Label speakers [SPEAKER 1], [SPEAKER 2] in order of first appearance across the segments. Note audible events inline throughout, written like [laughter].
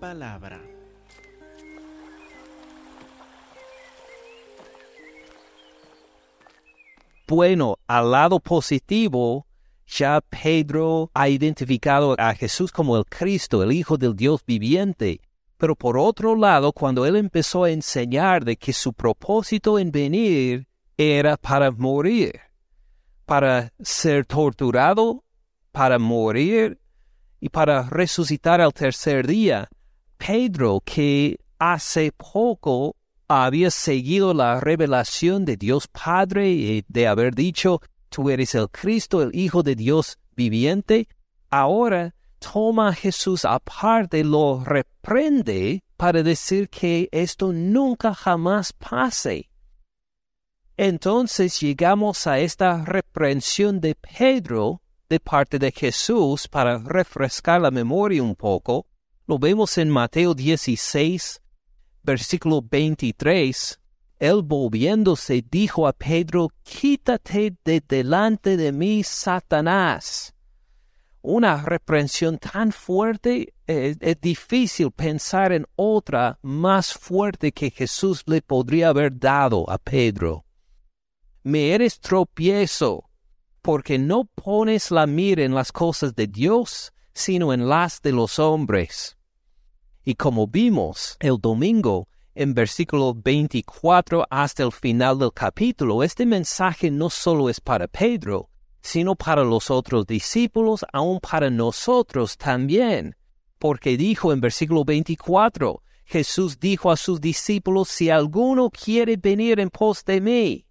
[SPEAKER 1] palabra.
[SPEAKER 2] Bueno, al lado positivo, ya Pedro ha identificado a Jesús como el Cristo, el Hijo del Dios viviente. Pero por otro lado, cuando él empezó a enseñar de que su propósito en venir era para morir, para ser torturado, para morir y para resucitar al tercer día, Pedro, que hace poco había seguido la revelación de Dios Padre y de haber dicho, tú eres el Cristo, el Hijo de Dios viviente, ahora toma a Jesús aparte, lo reprende para decir que esto nunca jamás pase. Entonces llegamos a esta reprensión de Pedro de parte de Jesús para refrescar la memoria un poco. Lo vemos en Mateo 16, versículo 23. Él volviéndose dijo a Pedro, Quítate de delante de mí, Satanás. Una reprensión tan fuerte, es, es difícil pensar en otra más fuerte que Jesús le podría haber dado a Pedro me eres tropiezo, porque no pones la mira en las cosas de Dios, sino en las de los hombres. Y como vimos el domingo, en versículo 24 hasta el final del capítulo, este mensaje no solo es para Pedro, sino para los otros discípulos, aun para nosotros también. Porque dijo en versículo 24, Jesús dijo a sus discípulos, si alguno quiere venir en pos de mí,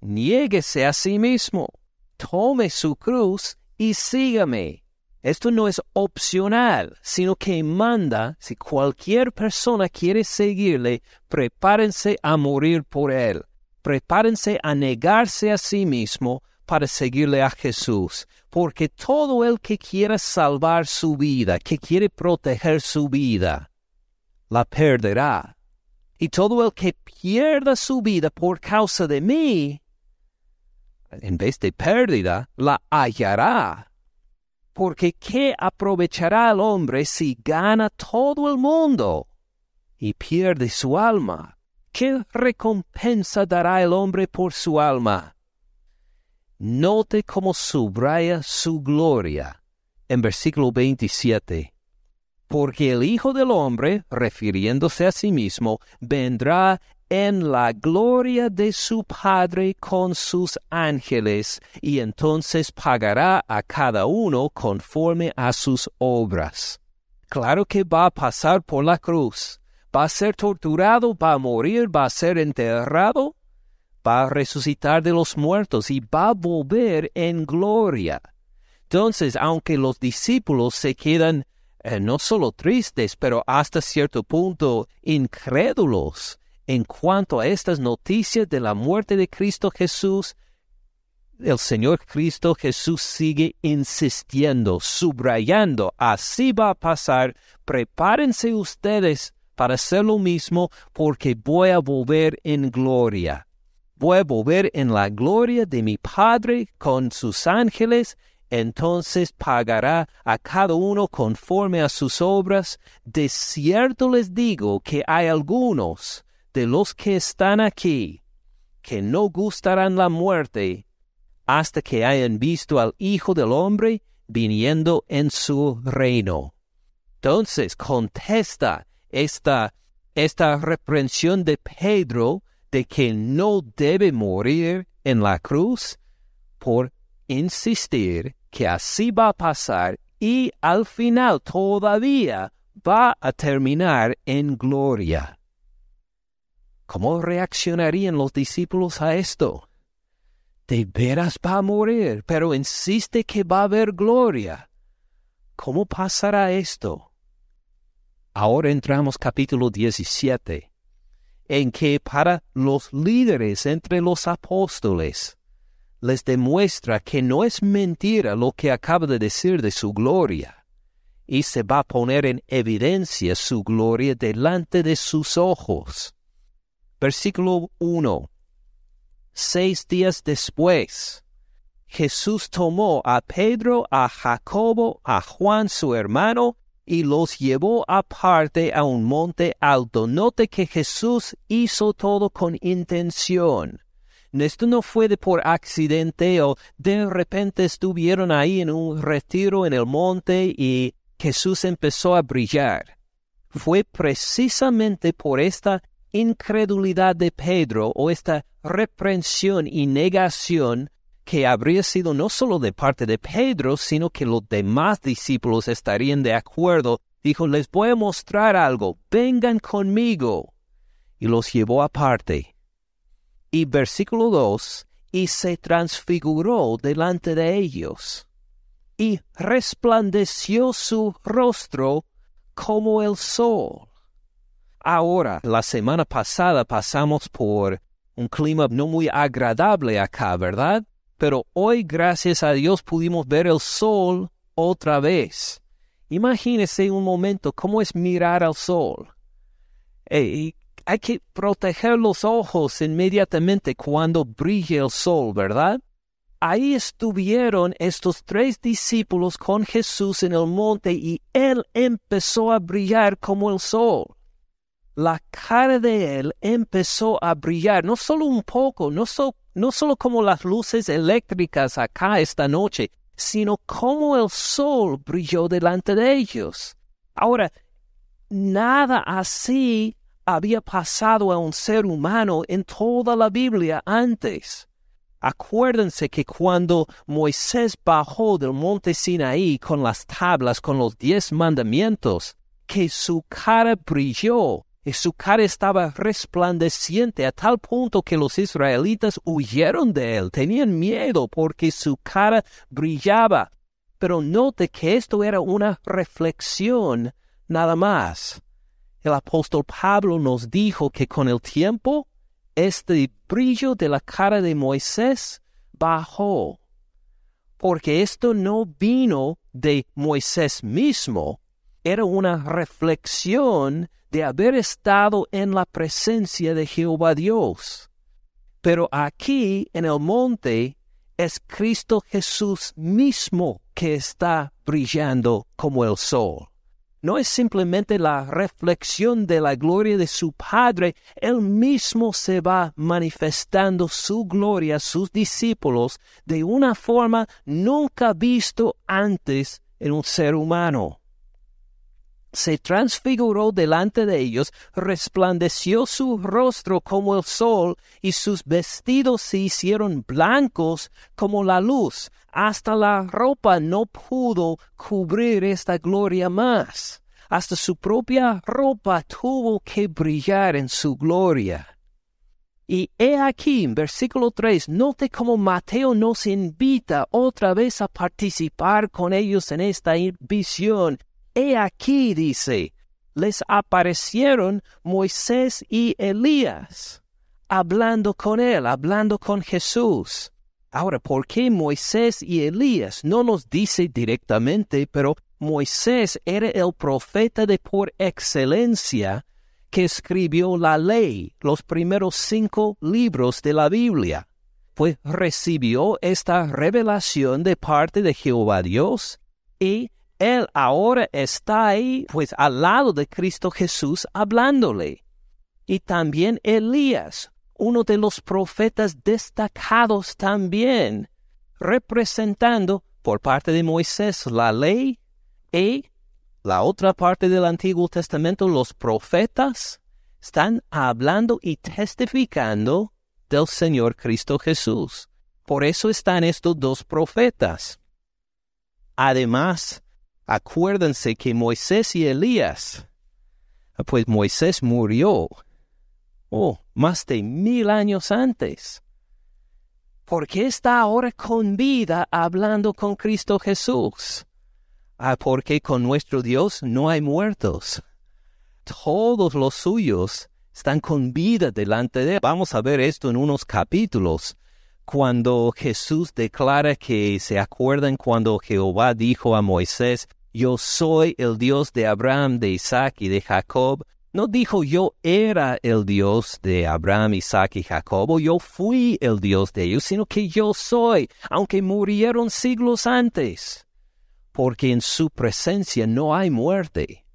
[SPEAKER 2] niéguese a sí mismo, tome su cruz y sígame. Esto no es opcional, sino que manda, si cualquier persona quiere seguirle, prepárense a morir por él, prepárense a negarse a sí mismo para seguirle a Jesús, porque todo el que quiera salvar su vida, que quiere proteger su vida, la perderá. Y todo el que pierda su vida por causa de mí, en vez de pérdida, la hallará. Porque ¿qué aprovechará el hombre si gana todo el mundo y pierde su alma? ¿Qué recompensa dará el hombre por su alma? Note cómo subraya su gloria en versículo 27. Porque el Hijo del Hombre, refiriéndose a sí mismo, vendrá en la gloria de su Padre con sus ángeles, y entonces pagará a cada uno conforme a sus obras. Claro que va a pasar por la cruz, va a ser torturado, va a morir, va a ser enterrado, va a resucitar de los muertos y va a volver en gloria. Entonces, aunque los discípulos se quedan eh, no solo tristes, pero hasta cierto punto incrédulos, en cuanto a estas noticias de la muerte de Cristo Jesús, el Señor Cristo Jesús sigue insistiendo, subrayando, así va a pasar, prepárense ustedes para hacer lo mismo porque voy a volver en gloria. Voy a volver en la gloria de mi Padre con sus ángeles, entonces pagará a cada uno conforme a sus obras. De cierto les digo que hay algunos de los que están aquí, que no gustarán la muerte hasta que hayan visto al Hijo del Hombre viniendo en su reino. Entonces contesta esta, esta reprensión de Pedro de que no debe morir en la cruz por insistir que así va a pasar y al final todavía va a terminar en gloria. ¿Cómo reaccionarían los discípulos a esto? De veras va a morir, pero insiste que va a haber gloria. ¿Cómo pasará esto? Ahora entramos capítulo 17, en que para los líderes entre los apóstoles les demuestra que no es mentira lo que acaba de decir de su gloria, y se va a poner en evidencia su gloria delante de sus ojos. Versículo 1. Seis días después, Jesús tomó a Pedro, a Jacobo, a Juan su hermano, y los llevó aparte a un monte alto. Note que Jesús hizo todo con intención. Esto no fue de por accidente o de repente estuvieron ahí en un retiro en el monte y Jesús empezó a brillar. Fue precisamente por esta incredulidad de Pedro o esta reprensión y negación que habría sido no solo de parte de Pedro, sino que los demás discípulos estarían de acuerdo. Dijo, les voy a mostrar algo, vengan conmigo. Y los llevó aparte. Y versículo 2, y se transfiguró delante de ellos, y resplandeció su rostro como el sol. Ahora, la semana pasada pasamos por un clima no muy agradable acá, ¿verdad? Pero hoy, gracias a Dios, pudimos ver el sol otra vez. Imagínese un momento cómo es mirar al sol. Y hay que proteger los ojos inmediatamente cuando brille el sol, ¿verdad? Ahí estuvieron estos tres discípulos con Jesús en el monte y él empezó a brillar como el sol. La cara de él empezó a brillar, no solo un poco, no, solo como las luces eléctricas acá esta noche, sino como el sol brilló delante de ellos. Ahora, nada así había pasado a un ser humano en toda la Biblia antes. Acuérdense que cuando Moisés bajó del monte Sinaí con las tablas, con los diez mandamientos, que su cara brilló y su cara estaba resplandeciente a tal punto que los israelitas huyeron de él, tenían miedo porque su cara brillaba. Pero note que esto era una reflexión nada más. El apóstol Pablo nos dijo que con el tiempo este brillo de la cara de Moisés bajó, porque esto no vino de Moisés mismo, era una reflexión de haber estado en la presencia de Jehová Dios. Pero aquí en el monte es Cristo Jesús mismo que está brillando como el sol. No es simplemente la reflexión de la gloria de su Padre, Él mismo se va manifestando su gloria a sus discípulos de una forma nunca visto antes en un ser humano se transfiguró delante de ellos, resplandeció su rostro como el sol, y sus vestidos se hicieron blancos como la luz. Hasta la ropa no pudo cubrir esta gloria más. Hasta su propia ropa tuvo que brillar en su gloria. Y he aquí, en versículo 3, note cómo Mateo nos invita otra vez a participar con ellos en esta visión He aquí, dice, les aparecieron Moisés y Elías, hablando con él, hablando con Jesús. Ahora, ¿por qué Moisés y Elías? No nos dice directamente, pero Moisés era el profeta de por excelencia que escribió la ley, los primeros cinco libros de la Biblia. Pues recibió esta revelación de parte de Jehová Dios y él ahora está ahí, pues al lado de Cristo Jesús hablándole. Y también Elías, uno de los profetas destacados también, representando por parte de Moisés la ley y la otra parte del Antiguo Testamento, los profetas, están hablando y testificando del Señor Cristo Jesús. Por eso están estos dos profetas. Además, Acuérdense que Moisés y Elías, pues Moisés murió, oh, más de mil años antes. ¿Por qué está ahora con vida hablando con Cristo Jesús? Ah, porque con nuestro Dios no hay muertos. Todos los suyos están con vida delante de él. Vamos a ver esto en unos capítulos cuando Jesús declara que se acuerdan cuando Jehová dijo a Moisés, yo soy el Dios de Abraham, de Isaac y de Jacob, no dijo yo era el Dios de Abraham, Isaac y Jacob, o yo fui el Dios de ellos, sino que yo soy, aunque murieron siglos antes. porque en su presencia no hay muerte.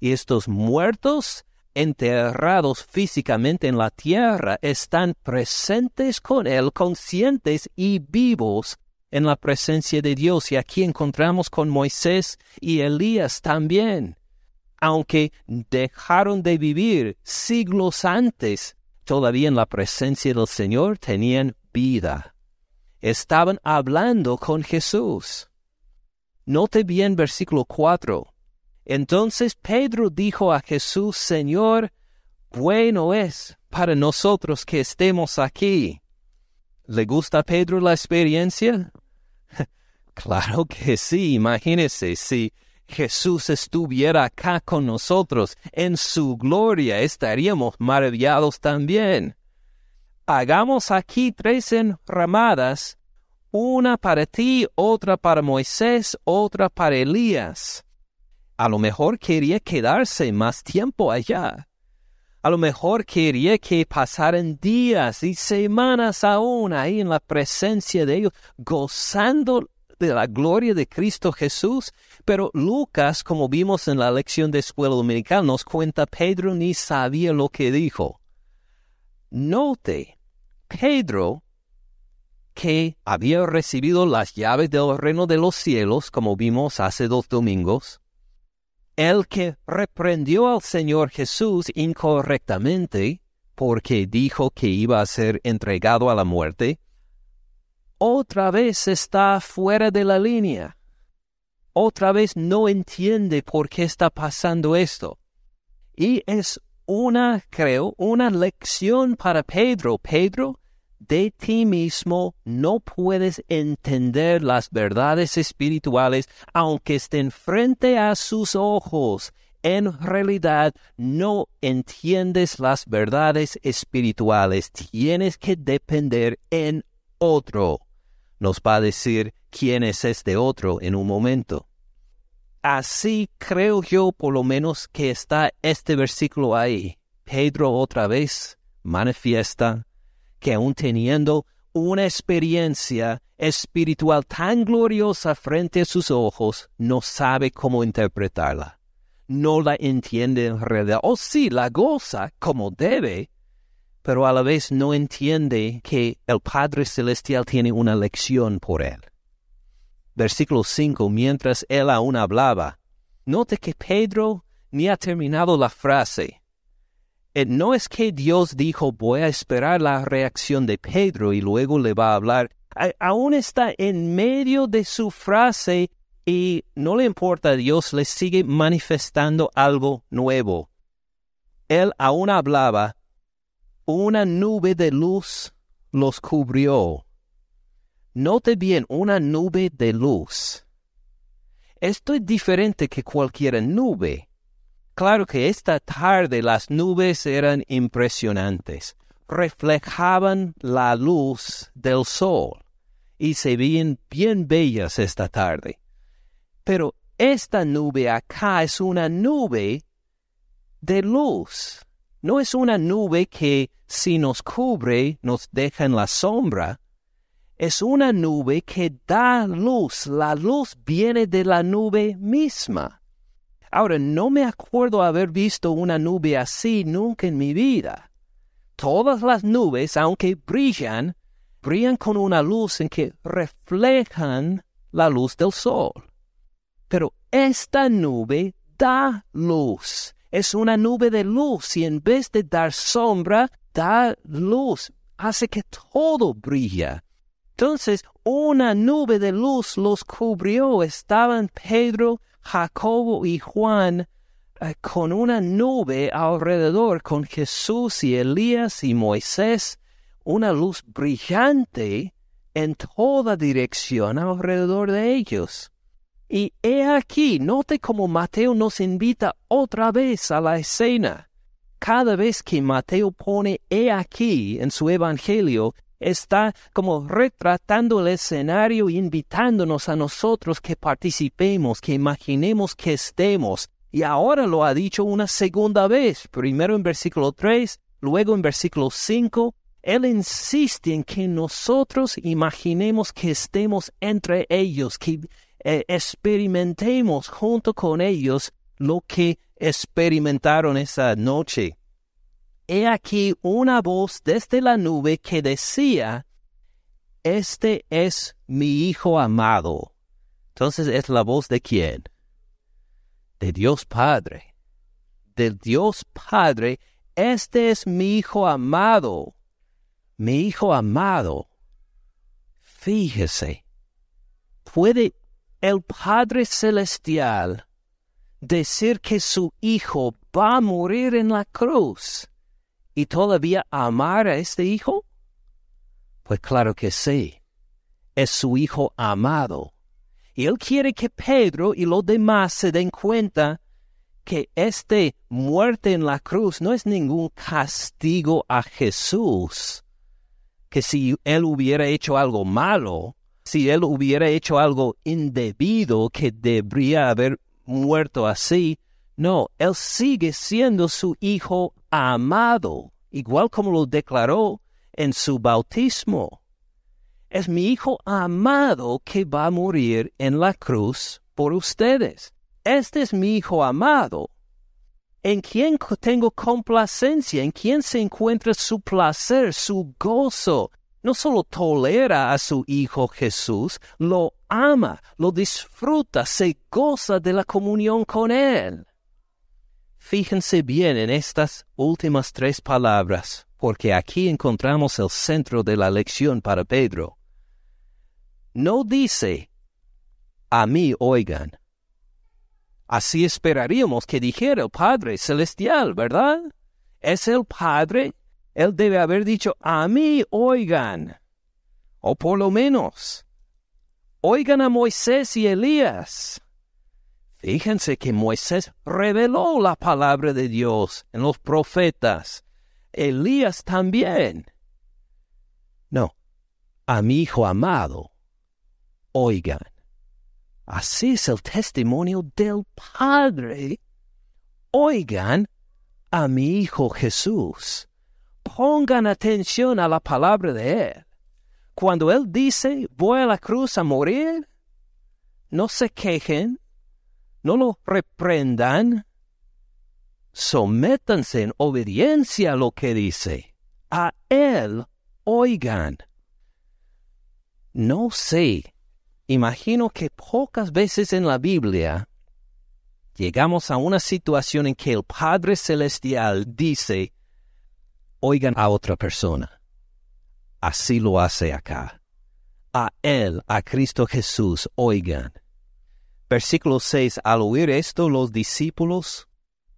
[SPEAKER 2] Y estos muertos enterrados físicamente en la tierra están presentes con Él, conscientes y vivos en la presencia de Dios. Y aquí encontramos con Moisés y Elías también. Aunque dejaron de vivir siglos antes, todavía en la presencia del Señor tenían vida. Estaban hablando con Jesús. Note bien versículo 4. Entonces Pedro dijo a Jesús, Señor, bueno es para nosotros que estemos aquí. ¿Le gusta a Pedro la experiencia? Claro que sí, imagínese si Jesús estuviera acá con nosotros en su gloria, estaríamos maravillados también. Hagamos aquí tres enramadas, una para ti, otra para Moisés, otra para Elías a lo mejor quería quedarse más tiempo allá. A lo mejor quería que pasaran días y semanas aún ahí en la presencia de ellos, gozando de la gloria de Cristo Jesús. Pero Lucas, como vimos en la lección de escuela dominical, nos cuenta Pedro ni sabía lo que dijo. Note, Pedro, que había recibido las llaves del reino de los cielos, como vimos hace dos domingos, el que reprendió al Señor Jesús incorrectamente, porque dijo que iba a ser entregado a la muerte, otra vez está fuera de la línea. Otra vez no entiende por qué está pasando esto. Y es una, creo, una lección para Pedro. Pedro, de ti mismo no puedes entender las verdades espirituales aunque estén frente a sus ojos. En realidad no entiendes las verdades espirituales. Tienes que depender en otro. Nos va a decir quién es este otro en un momento. Así creo yo por lo menos que está este versículo ahí. Pedro otra vez manifiesta que aun teniendo una experiencia espiritual tan gloriosa frente a sus ojos, no sabe cómo interpretarla. No la entiende en realidad. O sí, la goza como debe, pero a la vez no entiende que el Padre Celestial tiene una lección por él. Versículo 5. Mientras él aún hablaba, note que Pedro ni ha terminado la frase. Eh, no es que Dios dijo voy a esperar la reacción de Pedro y luego le va a hablar. aún está en medio de su frase y no le importa, Dios le sigue manifestando algo nuevo. Él aún hablaba, una nube de luz los cubrió. Note bien, una nube de luz. Esto es diferente que cualquier nube. Claro que esta tarde las nubes eran impresionantes, reflejaban la luz del sol y se veían bien bellas esta tarde. Pero esta nube acá es una nube de luz. No es una nube que si nos cubre nos deja en la sombra. Es una nube que da luz. La luz viene de la nube misma. Ahora, no me acuerdo haber visto una nube así nunca en mi vida. Todas las nubes, aunque brillan, brillan con una luz en que reflejan la luz del sol. Pero esta nube da luz. Es una nube de luz y en vez de dar sombra, da luz. Hace que todo brilla. Entonces, una nube de luz los cubrió. Estaban Pedro, Jacobo y Juan eh, con una nube alrededor, con Jesús y Elías y Moisés, una luz brillante en toda dirección alrededor de ellos. Y he aquí, note cómo Mateo nos invita otra vez a la escena. Cada vez que Mateo pone he aquí en su Evangelio, está como retratando el escenario e invitándonos a nosotros que participemos, que imaginemos que estemos. Y ahora lo ha dicho una segunda vez, primero en versículo 3, luego en versículo 5. Él insiste en que nosotros imaginemos que estemos entre ellos, que eh, experimentemos junto con ellos lo que experimentaron esa noche. He aquí una voz desde la nube que decía, Este es mi Hijo amado. Entonces es la voz de quién? De Dios Padre. Del Dios Padre, este es mi Hijo amado. Mi Hijo amado. Fíjese, ¿puede el Padre Celestial decir que su Hijo va a morir en la cruz y todavía amar a este Hijo? Pues claro que sí. Es su Hijo amado. Y Él quiere que Pedro y los demás se den cuenta que esta muerte en la cruz no es ningún castigo a Jesús, que si Él hubiera hecho algo malo, si Él hubiera hecho algo indebido que debería haber muerto así, no, Él sigue siendo su Hijo amado, igual como lo declaró en su bautismo. Es mi Hijo amado que va a morir en la cruz por ustedes. Este es mi Hijo amado, en quien tengo complacencia, en quien se encuentra su placer, su gozo. No solo tolera a su Hijo Jesús, lo ama, lo disfruta, se goza de la comunión con Él. Fíjense bien en estas últimas tres palabras, porque aquí encontramos el centro de la lección para Pedro. No dice, a mí oigan, Así esperaríamos que dijera el Padre Celestial, ¿verdad? Es el Padre. Él debe haber dicho, a mí oigan. O por lo menos, oigan a Moisés y Elías. Fíjense que Moisés reveló la palabra de Dios en los profetas. Elías también. No, a mi hijo amado, oigan. Así es el testimonio del Padre. Oigan a mi Hijo Jesús. Pongan atención a la palabra de Él. Cuando Él dice, voy a la cruz a morir, no se quejen, no lo reprendan, sométanse en obediencia a lo que dice. A Él oigan. No sé imagino que pocas veces en la Biblia llegamos a una situación en que el Padre Celestial dice, oigan a otra persona. Así lo hace acá. A Él, a Cristo Jesús, oigan. Versículo 6. Al oír esto, los discípulos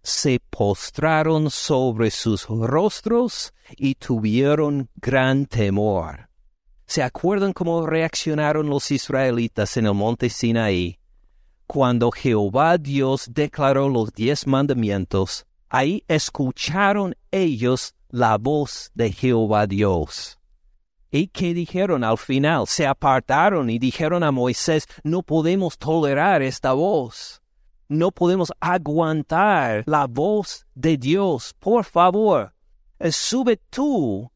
[SPEAKER 2] se postraron sobre sus rostros y tuvieron gran temor. ¿Se acuerdan cómo reaccionaron los israelitas en el monte Sinaí? Cuando Jehová Dios declaró los diez mandamientos, ahí escucharon ellos la voz de Jehová Dios. ¿Y qué dijeron al final? Se apartaron y dijeron a Moisés, no podemos tolerar esta voz. No podemos aguantar la voz de Dios. Por favor, sube tú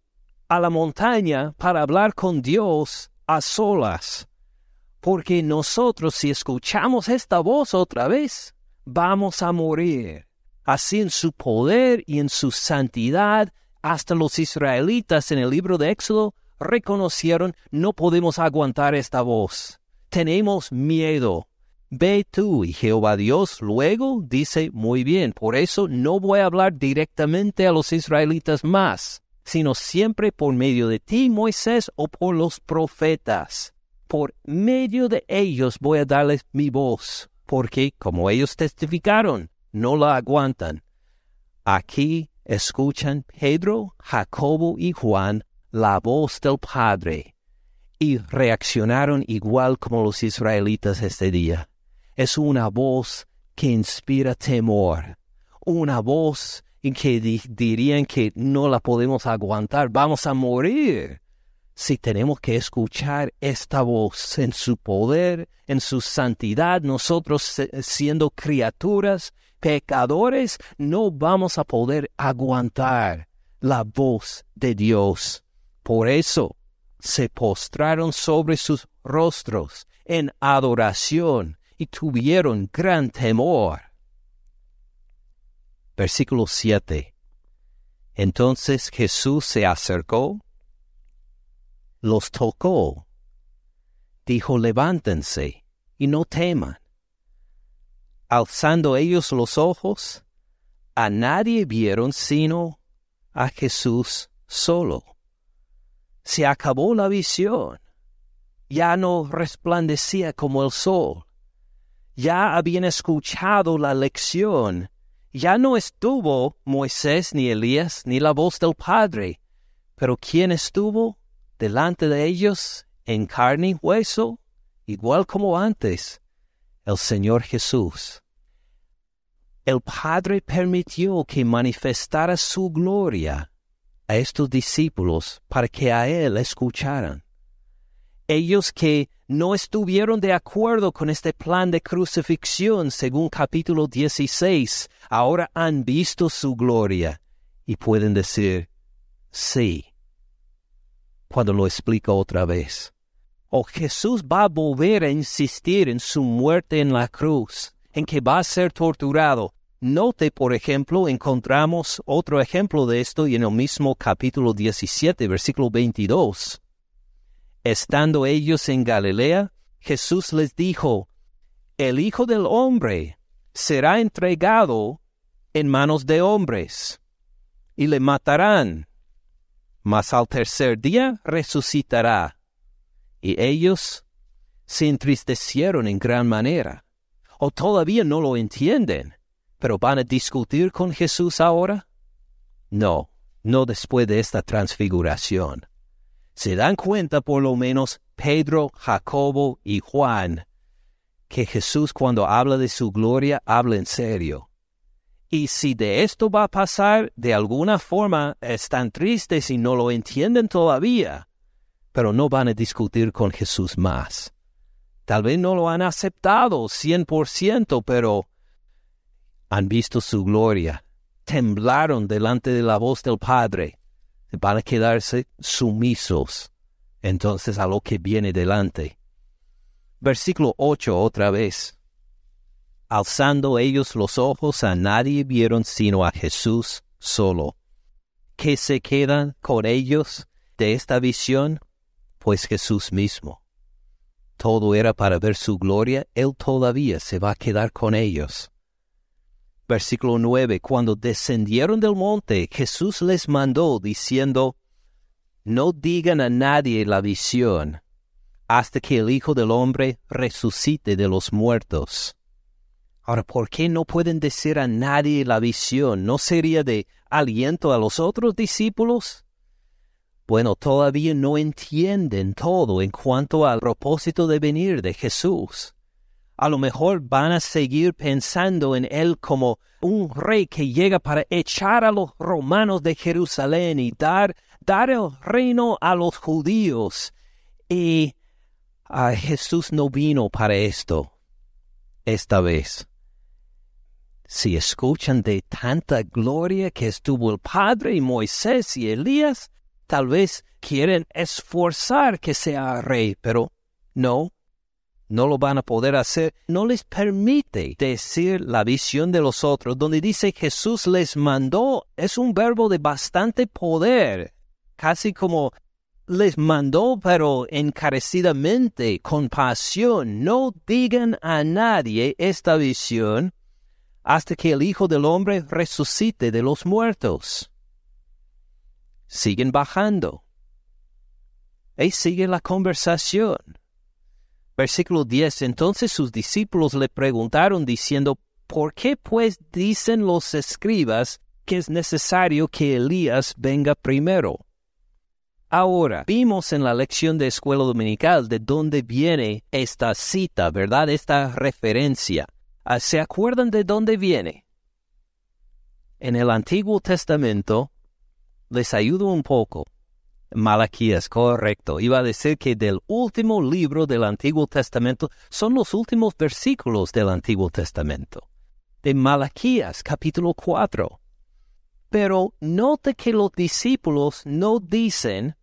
[SPEAKER 2] a la montaña para hablar con Dios a solas. Porque nosotros si escuchamos esta voz otra vez, vamos a morir. Así en su poder y en su santidad, hasta los israelitas en el libro de Éxodo reconocieron, no podemos aguantar esta voz. Tenemos miedo. Ve tú y Jehová Dios luego dice, muy bien, por eso no voy a hablar directamente a los israelitas más sino siempre por medio de ti, Moisés, o por los profetas. Por medio de ellos voy a darles mi voz, porque, como ellos testificaron, no la aguantan. Aquí escuchan Pedro, Jacobo y Juan la voz del Padre y reaccionaron igual como los israelitas este día. Es una voz que inspira temor, una voz y que dirían que no la podemos aguantar, vamos a morir. Si tenemos que escuchar esta voz en su poder, en su santidad, nosotros siendo criaturas, pecadores, no vamos a poder aguantar la voz de Dios. Por eso se postraron sobre sus rostros en adoración y tuvieron gran temor. Versículo 7. Entonces Jesús se acercó, los tocó, dijo, levántense y no teman. Alzando ellos los ojos, a nadie vieron sino a Jesús solo. Se acabó la visión. Ya no resplandecía como el sol. Ya habían escuchado la lección. Ya no estuvo Moisés ni Elías ni la voz del Padre. Pero ¿quién estuvo delante de ellos en carne y hueso? Igual como antes, el Señor Jesús el Padre permitió que manifestara su gloria a estos discípulos para que a Él escucharan. Ellos que no estuvieron de acuerdo con este plan de crucifixión según capítulo 16, ahora han visto su gloria y pueden decir, sí, cuando lo explico otra vez. O Jesús va a volver a insistir en su muerte en la cruz en que va a ser torturado. Note, por ejemplo, encontramos otro ejemplo de esto y en el mismo capítulo 17, versículo 22. Estando ellos en Galilea, Jesús les dijo, El Hijo del Hombre será entregado en manos de hombres, y le matarán, mas al tercer día resucitará. Y ellos se entristecieron en gran manera o todavía no lo entienden, pero van a discutir con Jesús ahora? No, no después de esta transfiguración. Se dan cuenta por lo menos Pedro, Jacobo y Juan que Jesús cuando habla de su gloria habla en serio. Y si de esto va a pasar, de alguna forma están tristes y no lo entienden todavía, pero no van a discutir con Jesús más. Tal vez no lo han aceptado cien por ciento, pero han visto su gloria, temblaron delante de la voz del Padre, van a quedarse sumisos entonces a lo que viene delante. Versículo 8 otra vez. Alzando ellos los ojos a nadie vieron sino a Jesús solo. ¿Qué se quedan con ellos de esta visión? Pues Jesús mismo todo era para ver su gloria, Él todavía se va a quedar con ellos. Versículo 9. Cuando descendieron del monte, Jesús les mandó diciendo, No digan a nadie la visión, hasta que el Hijo del Hombre resucite de los muertos. Ahora, ¿por qué no pueden decir a nadie la visión? ¿No sería de aliento a los otros discípulos? Bueno, todavía no entienden todo en cuanto al propósito de venir de Jesús. A lo mejor van a seguir pensando en Él como un rey que llega para echar a los romanos de Jerusalén y dar, dar el reino a los judíos. Y a Jesús no vino para esto esta vez. Si escuchan de tanta gloria que estuvo el Padre y Moisés y Elías, Tal vez quieren esforzar que sea rey, pero no, no lo van a poder hacer. No les permite decir la visión de los otros, donde dice Jesús les mandó, es un verbo de bastante poder, casi como les mandó, pero encarecidamente, con pasión, no digan a nadie esta visión hasta que el Hijo del Hombre resucite de los muertos siguen bajando. Y sigue la conversación. Versículo 10. Entonces sus discípulos le preguntaron diciendo, ¿por qué pues dicen los escribas que es necesario que Elías venga primero? Ahora, vimos en la lección de escuela dominical de dónde viene esta cita, ¿verdad? Esta referencia. ¿Se acuerdan de dónde viene? En el Antiguo Testamento, les ayudo un poco. Malaquías, correcto. Iba a decir que del último libro del Antiguo Testamento son los últimos versículos del Antiguo Testamento. De Malaquías, capítulo 4. Pero note que los discípulos no dicen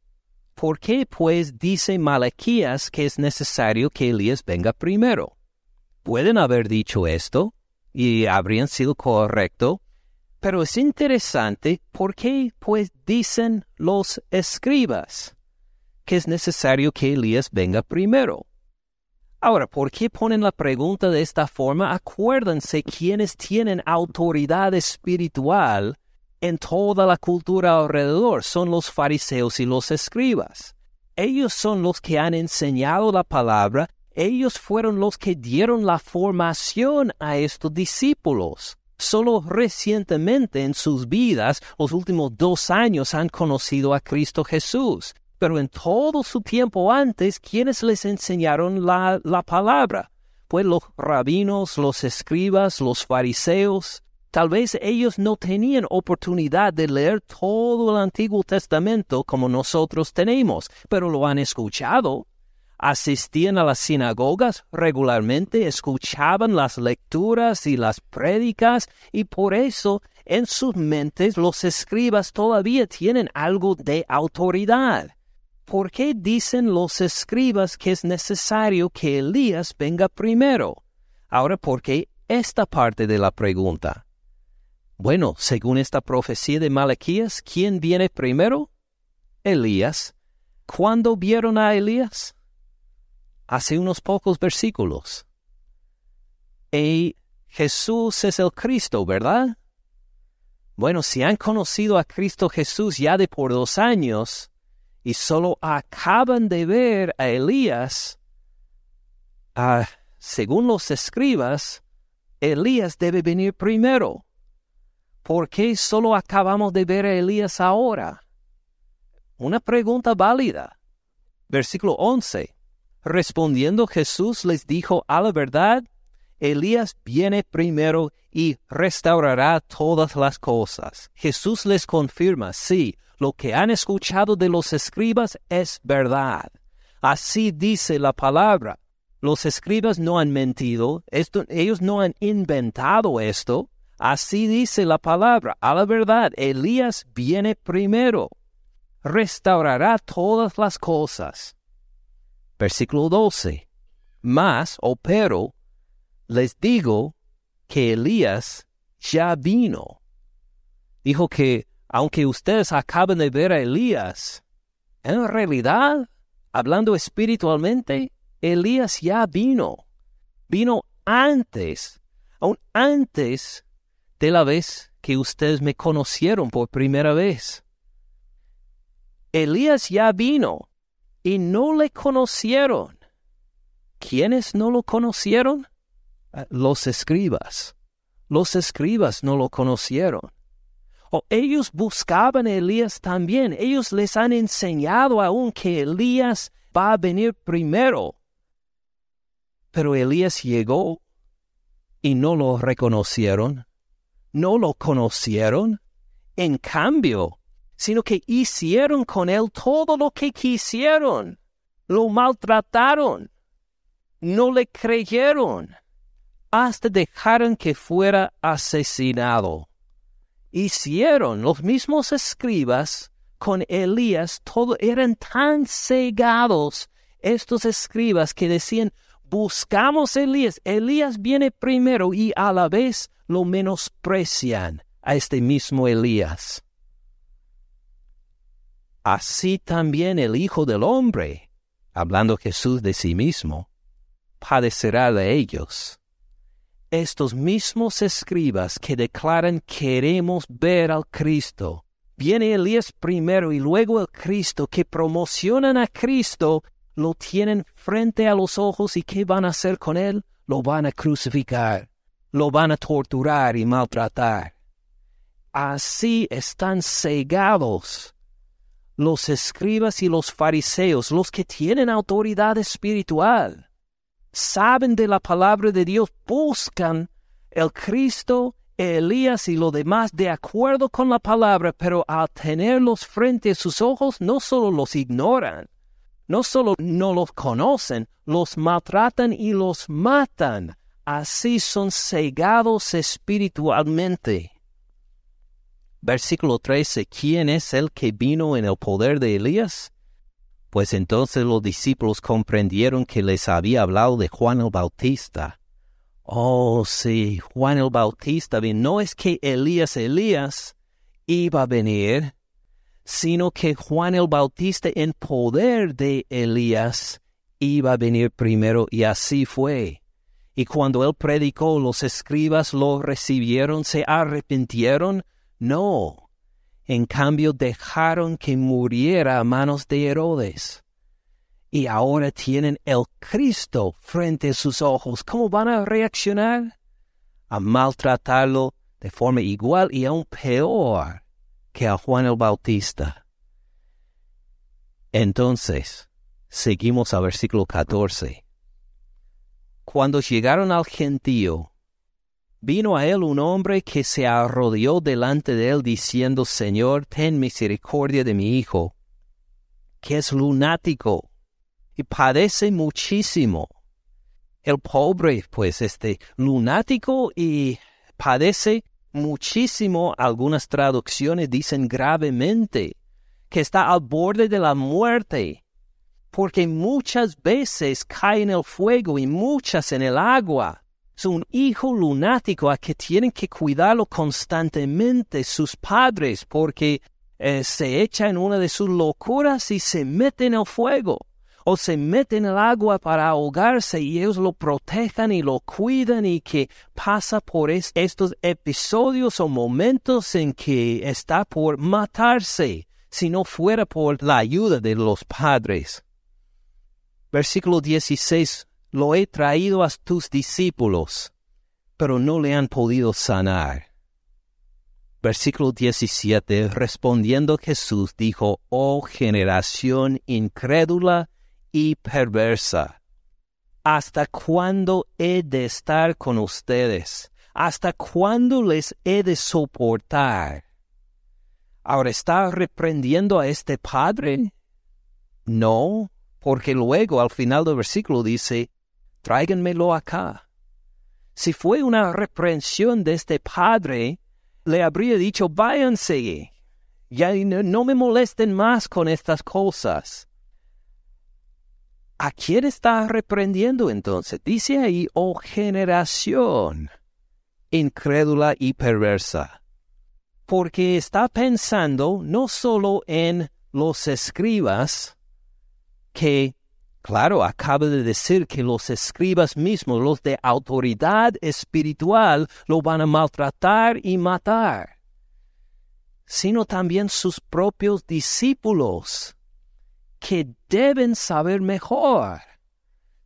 [SPEAKER 2] ¿por qué pues dice Malaquías que es necesario que Elías venga primero? Pueden haber dicho esto y habrían sido correcto, pero es interesante por qué pues dicen los escribas que es necesario que Elías venga primero. Ahora, ¿por qué ponen la pregunta de esta forma? Acuérdense quienes tienen autoridad espiritual en toda la cultura alrededor son los fariseos y los escribas. Ellos son los que han enseñado la palabra, ellos fueron los que dieron la formación a estos discípulos. Solo recientemente en sus vidas, los últimos dos años, han conocido a Cristo Jesús. Pero en todo su tiempo antes, ¿quiénes les enseñaron la, la palabra? Pues los rabinos, los escribas, los fariseos. Tal vez ellos no tenían oportunidad de leer todo el Antiguo Testamento como nosotros tenemos, pero lo han escuchado. Asistían a las sinagogas regularmente, escuchaban las lecturas y las prédicas, y por eso en sus mentes los escribas todavía tienen algo de autoridad. ¿Por qué dicen los escribas que es necesario que Elías venga primero? Ahora, ¿por qué esta parte de la pregunta? Bueno, según esta profecía de Malaquías, ¿quién viene primero? Elías. ¿Cuándo vieron a Elías? Hace unos pocos versículos. Y Jesús es el Cristo, ¿verdad? Bueno, si han conocido a Cristo Jesús ya de por dos años y solo acaban de ver a Elías, ah, según los escribas, Elías debe venir primero. ¿por qué solo acabamos de ver a Elías ahora? Una pregunta válida. Versículo 11. Respondiendo Jesús les dijo a la verdad, Elías viene primero y restaurará todas las cosas. Jesús les confirma, sí, lo que han escuchado de los escribas es verdad. Así dice la palabra. Los escribas no han mentido, ellos no han inventado esto, Así dice la palabra, a la verdad, Elías viene primero, restaurará todas las cosas. Versículo 12. Mas, o pero, les digo que Elías ya vino. Dijo que, aunque ustedes acaban de ver a Elías, en realidad, hablando espiritualmente, Elías ya vino. Vino antes, aún antes de la vez que ustedes me conocieron por primera vez. Elías ya vino y no le conocieron. ¿Quiénes no lo conocieron? Ah, los escribas. Los escribas no lo conocieron. O ellos buscaban a Elías también. Ellos les han enseñado aún que Elías va a venir primero. Pero Elías llegó y no lo reconocieron no lo conocieron, en cambio, sino que hicieron con él todo lo que quisieron, lo maltrataron, no le creyeron, hasta dejaron que fuera asesinado. Hicieron los mismos escribas con Elías, todo eran tan cegados estos escribas que decían, buscamos Elías, Elías viene primero y a la vez lo menosprecian a este mismo Elías. Así también el Hijo del Hombre, hablando Jesús de sí mismo, padecerá de ellos. Estos mismos escribas que declaran queremos ver al Cristo, viene Elías primero y luego el Cristo, que promocionan a Cristo, lo tienen frente a los ojos y ¿qué van a hacer con él? Lo van a crucificar lo van a torturar y maltratar. Así están cegados los escribas y los fariseos, los que tienen autoridad espiritual. Saben de la palabra de Dios, buscan el Cristo, Elías y lo demás de acuerdo con la palabra, pero al tenerlos frente a sus ojos no solo los ignoran, no solo no los conocen, los maltratan y los matan así son cegados espiritualmente. Versículo 13. ¿Quién es el que vino en el poder de Elías? Pues entonces los discípulos comprendieron que les había hablado de Juan el Bautista. Oh, sí, Juan el Bautista, bien, no es que Elías, Elías iba a venir, sino que Juan el Bautista en poder de Elías iba a venir primero y así fue. Y cuando él predicó, los escribas lo recibieron, se arrepintieron. No. En cambio, dejaron que muriera a manos de Herodes. Y ahora tienen el Cristo frente a sus ojos. ¿Cómo van a reaccionar? A maltratarlo de forma igual y aún peor que a Juan el Bautista. Entonces, seguimos al versículo 14. Cuando llegaron al gentío, vino a él un hombre que se arrodilló delante de él diciendo, Señor, ten misericordia de mi hijo, que es lunático y padece muchísimo. El pobre, pues, este lunático y padece muchísimo, algunas traducciones dicen gravemente, que está al borde de la muerte porque muchas veces cae en el fuego y muchas en el agua. Es un hijo lunático a que tienen que cuidarlo constantemente sus padres porque eh, se echa en una de sus locuras y se mete en el fuego o se mete en el agua para ahogarse y ellos lo protejan y lo cuidan y que pasa por estos episodios o momentos en que está por matarse si no fuera por la ayuda de los padres. Versículo 16, lo he traído a tus discípulos, pero no le han podido sanar. Versículo 17, respondiendo Jesús dijo, Oh generación incrédula y perversa, ¿hasta cuándo he de estar con ustedes? ¿Hasta cuándo les he de soportar? ¿Ahora está reprendiendo a este padre? No, porque luego al final del versículo dice, tráiganmelo acá. Si fue una reprensión de este padre, le habría dicho, váyanse, ya no, me molesten más con estas cosas. ¿A quién está reprendiendo entonces? Dice ahí, oh generación incrédula y perversa. Porque está pensando no solo en los escribas, que, claro, acaba de decir que los escribas mismos, los de autoridad espiritual, lo van a maltratar y matar, sino también sus propios discípulos, que deben saber mejor.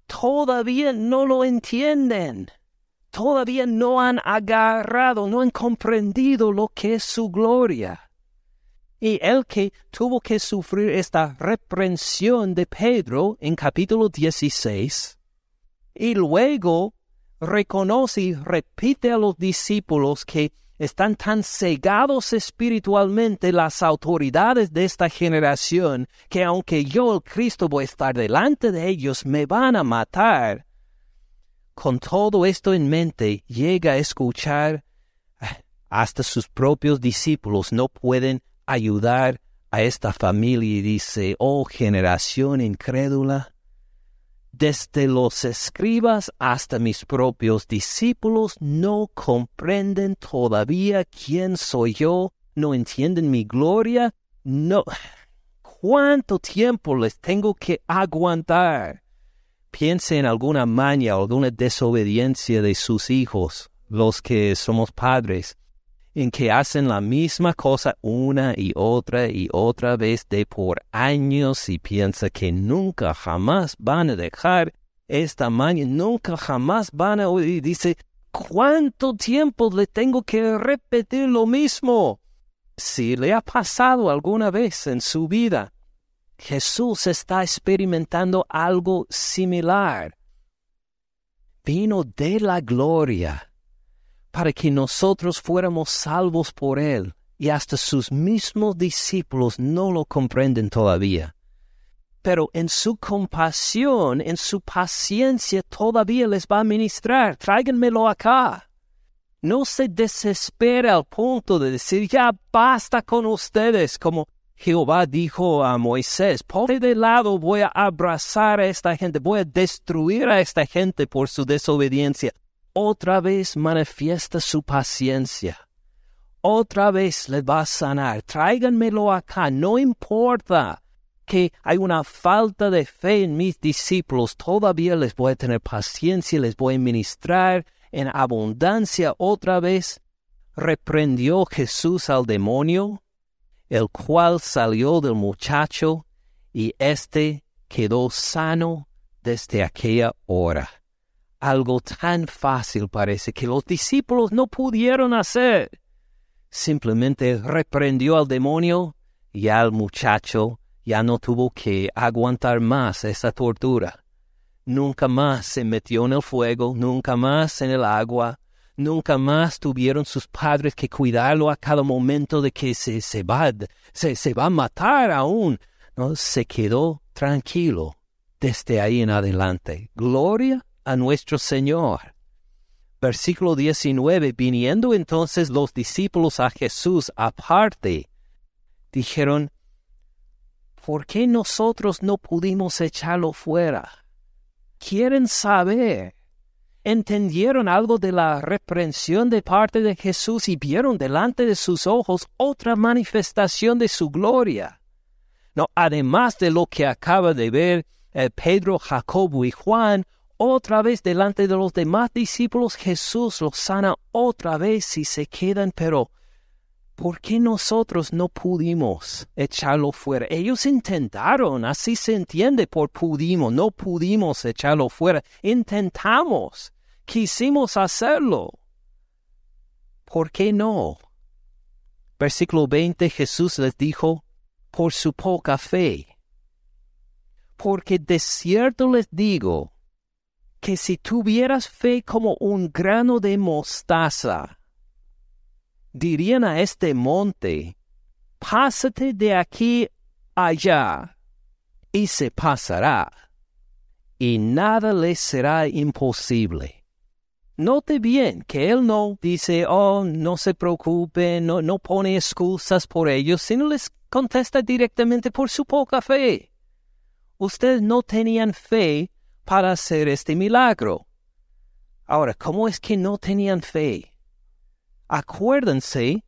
[SPEAKER 2] Todavía no lo entienden. Todavía no han agarrado, no han comprendido lo que es su gloria y el que tuvo que sufrir esta reprensión de Pedro en capítulo 16, y luego reconoce y repite a los discípulos que están tan cegados espiritualmente las autoridades de esta generación que aunque yo, el Cristo, voy a estar delante de ellos, me van a matar. Con todo esto en mente, llega a escuchar ah, hasta sus propios discípulos no pueden ayudar a esta familia y dice, oh generación incrédula, desde los escribas hasta mis propios discípulos no comprenden todavía quién soy yo, no entienden mi gloria, no. ¿Cuánto tiempo les tengo que aguantar? Piense en alguna maña o alguna desobediencia de sus hijos, los que somos padres en que hacen la misma cosa una y otra y otra vez de por años y piensa que nunca jamás van a dejar esta maña, nunca jamás van a oír. Dice, ¿cuánto tiempo le tengo que repetir lo mismo? Si le ha pasado alguna vez en su vida, Jesús está experimentando algo similar. Vino de la gloria para que nosotros fuéramos salvos por Él, y hasta sus mismos discípulos no lo comprenden todavía. Pero en su compasión, en su paciencia, todavía les va a ministrar. Tráiganmelo acá. No se desespera al punto de decir, ya basta con ustedes, como Jehová dijo a Moisés, ponte de lado, voy a abrazar a esta gente, voy a destruir a esta gente por su desobediencia. Otra vez manifiesta su paciencia. Otra vez les va a sanar. Tráiganmelo acá, no importa que hay una falta de fe en mis discípulos, todavía les voy a tener paciencia, les voy a ministrar en abundancia otra vez. Reprendió Jesús al demonio el cual salió del muchacho y éste quedó sano desde aquella hora. Algo tan fácil parece que los discípulos no pudieron hacer. Simplemente reprendió al demonio y al muchacho ya no tuvo que aguantar más esa tortura. Nunca más se metió en el fuego, nunca más en el agua, Nunca más tuvieron sus padres que cuidarlo a cada momento de que se, se, va, se, se va a matar aún. No, se quedó tranquilo desde ahí en adelante. Gloria a nuestro Señor. Versículo 19. Viniendo entonces los discípulos a Jesús aparte, dijeron, ¿por qué nosotros no pudimos echarlo fuera? Quieren saber entendieron algo de la reprensión de parte de Jesús y vieron delante de sus ojos otra manifestación de su gloria. No, además de lo que acaba de ver eh, Pedro, Jacobo y Juan, otra vez delante de los demás discípulos Jesús los sana otra vez y se quedan, pero ¿por qué nosotros no pudimos echarlo fuera? Ellos intentaron, así se entiende por pudimos, no pudimos echarlo fuera, intentamos, quisimos hacerlo. ¿Por qué no? Versículo 20 Jesús les dijo, por su poca fe. Porque de cierto les digo que si tuvieras fe como un grano de mostaza, dirían a este monte, pásate de aquí allá, y se pasará, y nada les será imposible. Note bien que él no dice, oh, no se preocupe, no, no pone excusas por ellos, sino les contesta directamente por su poca fe. Ustedes no tenían fe para hacer este milagro. Ahora, ¿cómo es que no tenían fe? Acuérdense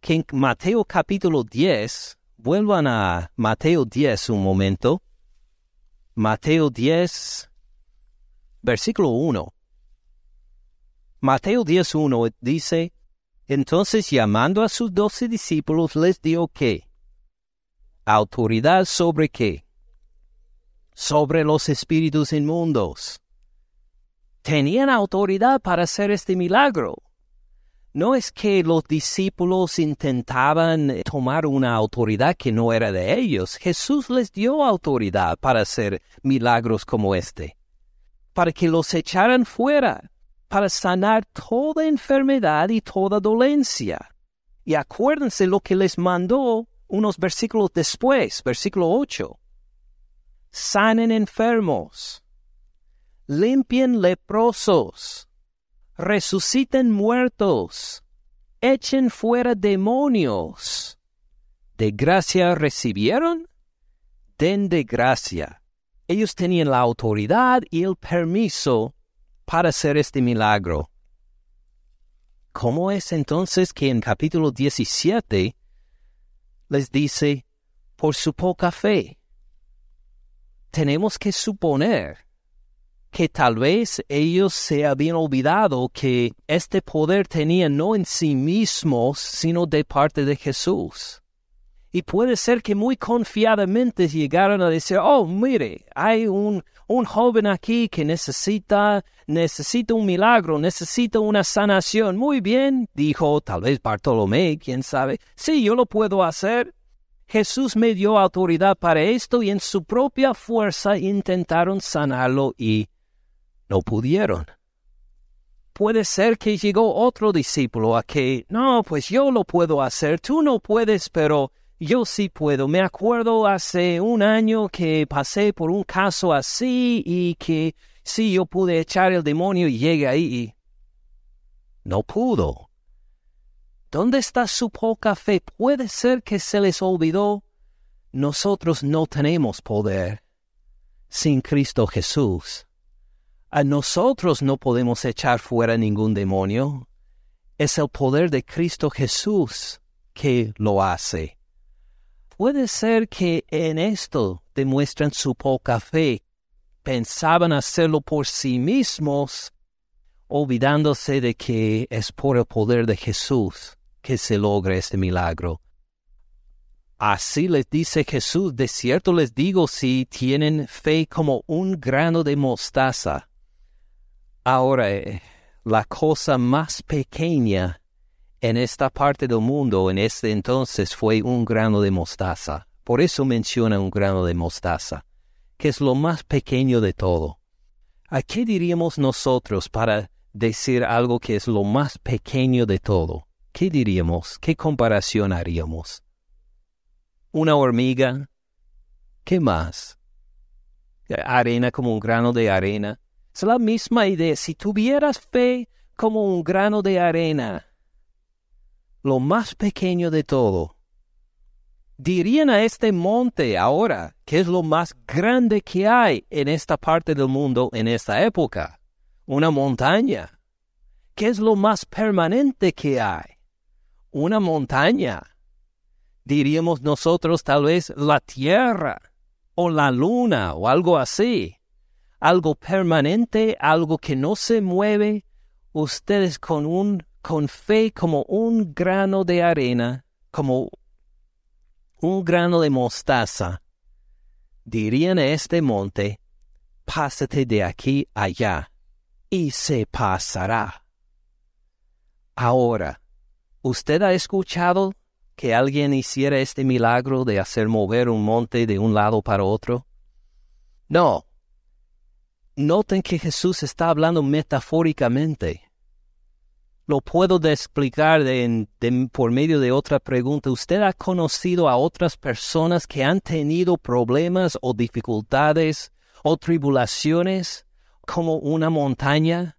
[SPEAKER 2] que en Mateo capítulo 10, vuelvan a Mateo 10 un momento. Mateo 10, versículo 1. Mateo 10, 1 dice, entonces llamando a sus doce discípulos les dio qué? Autoridad sobre qué? Sobre los espíritus inmundos. Tenían autoridad para hacer este milagro no es que los discípulos intentaban eh, tomar una autoridad que no era de ellos. Jesús les dio autoridad para hacer milagros como este, para que los echaran fuera, para sanar toda enfermedad y toda dolencia. Y acuérdense lo que les mandó unos versículos después, versículo 8. Sanen enfermos, limpien leprosos, resuciten muertos, echen fuera demonios. ¿De gracia recibieron? Den de gracia. Ellos tenían la autoridad y el permiso para hacer este milagro. ¿Cómo es entonces que en capítulo 17 les dice, por su poca fe? Tenemos que suponer que tal vez ellos se habían olvidado que este poder tenía no en sí mismos, sino de parte de Jesús. Y puede ser que muy confiadamente llegaron a decir, oh, mire, hay un, un joven aquí que necesita, necesita un milagro, necesita una sanación. Muy bien, dijo tal vez Bartolomé, quién sabe. Sí, yo lo puedo hacer. Jesús me dio autoridad para esto y en su propia fuerza intentaron sanarlo y no pudieron. Puede ser que llegó otro discípulo a que, no, pues yo lo puedo hacer, tú no puedes, pero yo sí puedo. Me acuerdo hace un año que pasé por un caso así y que sí yo pude echar el demonio y llegué ahí y... No pudo. ¿Dónde está su poca fe? Puede ser que se les olvidó nosotros no tenemos poder sin Cristo Jesús. A nosotros no podemos echar fuera ningún demonio. Es el poder de Cristo Jesús que lo hace. Puede ser que en esto demuestran su poca fe. Pensaban hacerlo por sí mismos, olvidándose de que es por el poder de Jesús que se logra este milagro. Así les dice Jesús, de cierto les digo, si tienen fe como un grano de mostaza. Ahora, la cosa más pequeña en esta parte del mundo en este entonces fue un grano de mostaza. Por eso menciona un grano de mostaza, que es lo más pequeño de todo. ¿A qué diríamos nosotros para decir algo que es lo más pequeño de todo? ¿Qué diríamos? ¿Qué comparación haríamos? una hormiga. ¿Qué más? Arena como un grano de arena. Es la misma idea. Si tuvieras fe como un grano de arena, lo más pequeño de todo, dirían a este monte ahora, que es lo más grande que hay en esta parte del mundo en esta época, una montaña. ¿Qué es lo más permanente que hay? Una montaña. Diríamos nosotros tal vez la tierra o la luna o algo así, algo permanente, algo que no se mueve, ustedes con un con fe como un grano de arena, como un grano de mostaza, dirían a este monte, pásate de aquí allá, y se pasará. Ahora, ¿usted ha escuchado que alguien hiciera este milagro de hacer mover un monte de un lado para otro? No. Noten que Jesús está hablando metafóricamente. Lo puedo explicar por medio de otra pregunta. ¿Usted ha conocido a otras personas que han tenido problemas o dificultades o tribulaciones como una montaña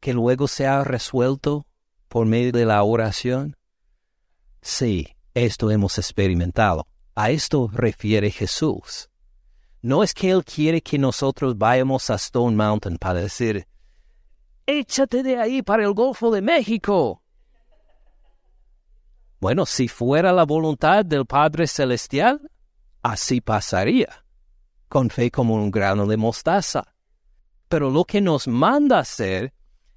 [SPEAKER 2] que luego se ha resuelto por medio de la oración? Sí, esto hemos experimentado. A esto refiere Jesús. No es que Él quiere que nosotros vayamos a Stone Mountain para decir, échate de ahí para el Golfo de México. Bueno, si fuera la voluntad del Padre Celestial, así pasaría, con fe como un grano de mostaza. Pero lo que nos manda hacer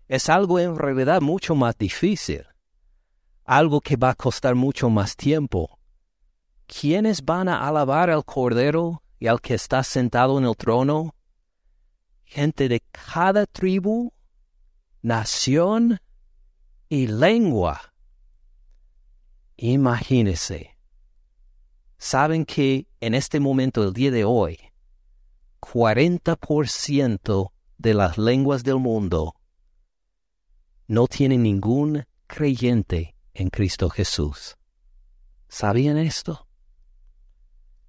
[SPEAKER 2] es algo en realidad mucho más difícil algo que va a costar mucho más tiempo. ¿Quiénes van a alabar al Cordero y al que está sentado en el trono? Gente de cada tribu, nación y lengua. Imagínese. Saben que en este momento, el día de hoy, 40% de las lenguas del mundo no tienen ningún creyente en Cristo Jesús. ¿Sabían esto?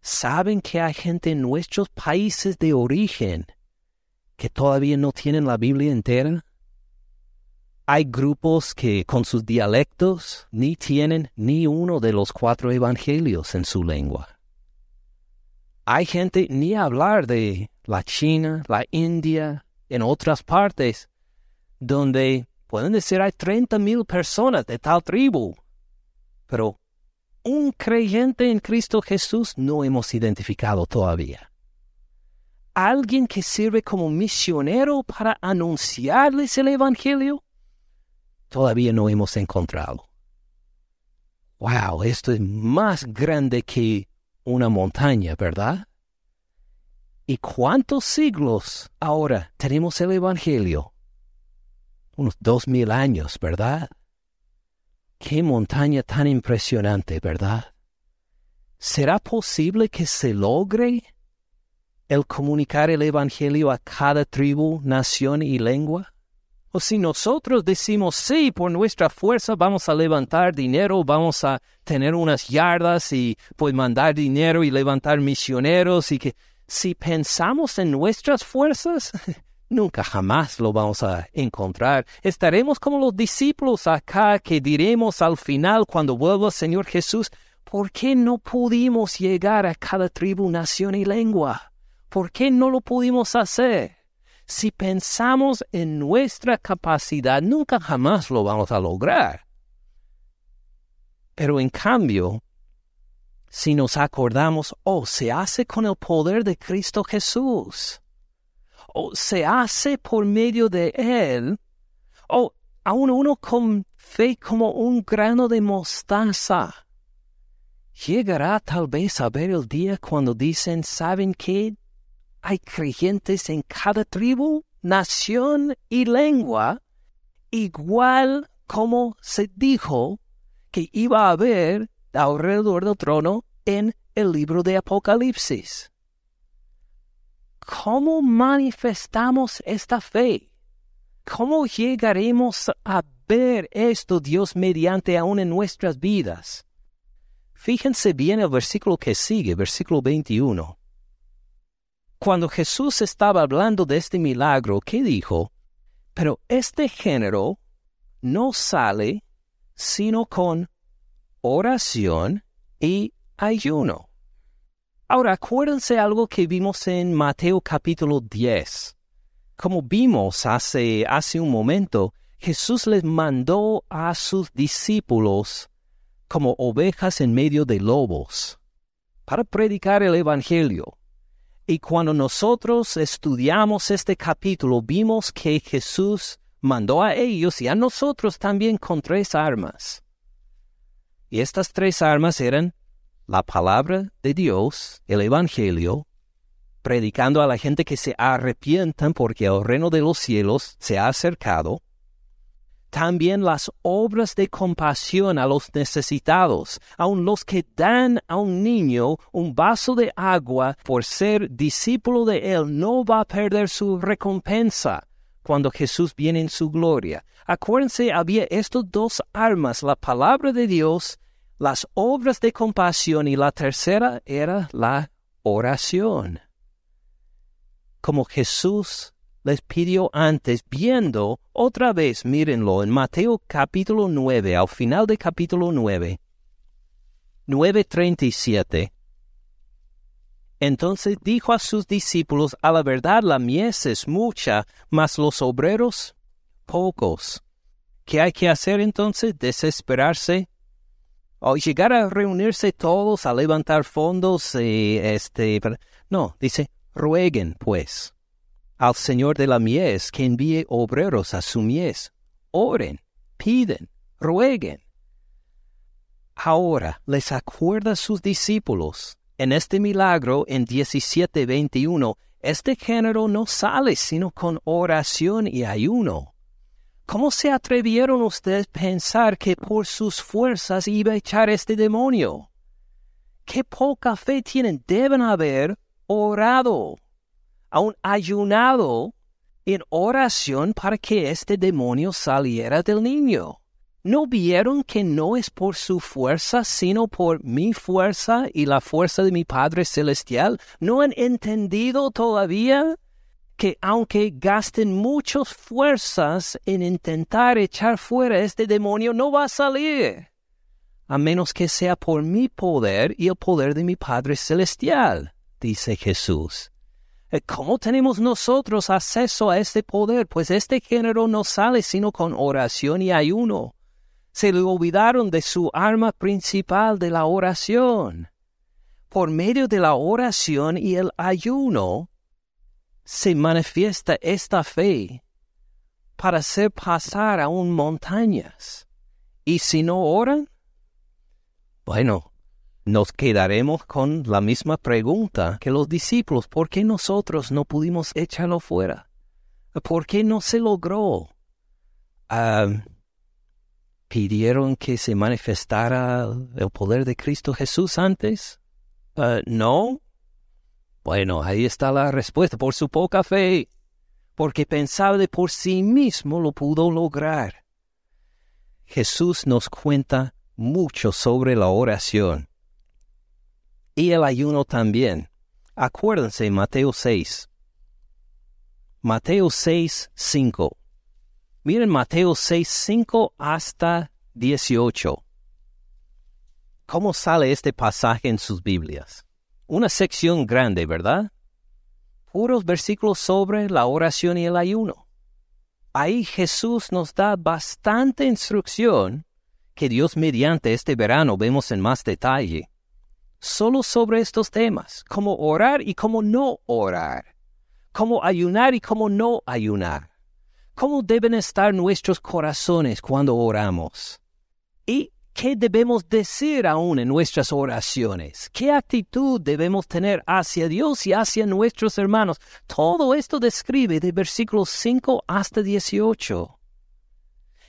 [SPEAKER 2] ¿Saben que hay gente en nuestros países de origen que todavía no tienen la Biblia entera? Hay grupos que con sus dialectos ni tienen ni uno de los cuatro evangelios en su lengua. Hay gente ni hablar de la China, la India, en otras partes, donde Pueden decir hay treinta mil personas de tal tribu, pero un creyente en Cristo Jesús no hemos identificado todavía. Alguien que sirve como misionero para anunciarles el Evangelio, todavía no hemos encontrado. Wow, esto es más grande que una montaña, ¿verdad? ¿Y cuántos siglos ahora tenemos el Evangelio? Unos dos mil años, ¿verdad? Qué montaña tan impresionante, ¿verdad? ¿Será posible que se logre el comunicar el Evangelio a cada tribu, nación y lengua? O si nosotros decimos, sí, por nuestra fuerza vamos a levantar dinero, vamos a tener unas yardas y pues mandar dinero y levantar misioneros y que si pensamos en nuestras fuerzas, [laughs] Nunca jamás lo vamos a encontrar. Estaremos como los discípulos acá que diremos al final cuando vuelva el Señor Jesús, ¿Por qué no pudimos llegar a cada tribu, nación y lengua? ¿Por qué no lo pudimos hacer? Si pensamos en nuestra capacidad, nunca jamás lo vamos a lograr. Pero en cambio, si nos acordamos, oh, se hace con el poder de Cristo Jesús, o se hace por medio de Él, o aún uno con fe como un grano de mostaza. Llegará tal vez a ver el día cuando dicen, ¿saben qué? Hay creyentes en cada tribu, nación y lengua, igual como se dijo que iba a haber alrededor del trono en el libro de Apocalipsis. ¿Cómo manifestamos esta fe? ¿Cómo llegaremos a ver esto Dios mediante aún en nuestras vidas? Fíjense bien el versículo que sigue, versículo 21. Cuando Jesús estaba hablando de este milagro, ¿qué dijo? Pero este género no sale sino con oración y ayuno. Ahora, acuérdense algo que vimos en Mateo capítulo 10. Como vimos hace, hace un momento, Jesús les mandó a sus discípulos como ovejas en medio de lobos para predicar el Evangelio. Y cuando nosotros estudiamos este capítulo, vimos que Jesús mandó a ellos y a nosotros también con tres armas. Y estas tres armas eran la palabra de Dios, el Evangelio, predicando a la gente que se arrepientan porque el reino de los cielos se ha acercado, también las obras de compasión a los necesitados, aun los que dan a un niño un vaso de agua por ser discípulo de él, no va a perder su recompensa cuando Jesús viene en su gloria. Acuérdense, había estos dos armas, la palabra de Dios, las obras de compasión y la tercera era la oración. Como Jesús les pidió antes, viendo otra vez, mírenlo, en Mateo capítulo 9, al final de capítulo 9, 9.37. Entonces dijo a sus discípulos, a la verdad la mies es mucha, mas los obreros pocos. ¿Qué hay que hacer entonces? Desesperarse. O llegar a reunirse todos a levantar fondos y este... No, dice, rueguen pues al Señor de la mies que envíe obreros a su mies. Oren, piden, rueguen. Ahora les acuerda sus discípulos en este milagro en 17:21, este género no sale sino con oración y ayuno. ¿Cómo se atrevieron ustedes a pensar que por sus fuerzas iba a echar este demonio? Qué poca fe tienen. Deben haber orado, aún ayunado en oración para que este demonio saliera del niño. ¿No vieron que no es por su fuerza, sino por mi fuerza y la fuerza de mi Padre Celestial? ¿No han entendido todavía que aunque gasten muchas fuerzas en intentar echar fuera este demonio, no va a salir? A menos que sea por mi poder y el poder de mi Padre Celestial, dice Jesús. Eh, ¿Cómo tenemos nosotros acceso a este poder? Pues este género no sale sino con oración y ayuno se le olvidaron de su arma principal de la oración. Por medio de la oración y el ayuno se manifiesta esta fe para hacer pasar aún montañas. Y si no oran, bueno, nos quedaremos con la misma pregunta que los discípulos, ¿por qué nosotros no pudimos echarlo fuera? ¿Por qué no se logró? Ah, pidieron que se manifestara el poder de Cristo Jesús antes? Uh, no. Bueno, ahí está la respuesta, por su poca fe, porque pensaba de por sí mismo lo pudo lograr. Jesús nos cuenta mucho sobre la oración. Y el ayuno también. Acuérdense Mateo 6. Mateo 6, 5. Miren Mateo 6, 5 hasta 18. ¿Cómo sale este pasaje en sus Biblias? Una sección grande, ¿verdad? Puros versículos sobre la oración y el ayuno. Ahí Jesús nos da bastante instrucción que Dios mediante este verano vemos en más detalle. Solo sobre estos temas, cómo orar y cómo no orar, cómo ayunar y cómo no ayunar, cómo deben estar nuestros corazones cuando oramos. Y ¿Qué debemos decir aún en nuestras oraciones? ¿Qué actitud debemos tener hacia Dios y hacia nuestros hermanos? Todo esto describe de versículos 5 hasta 18.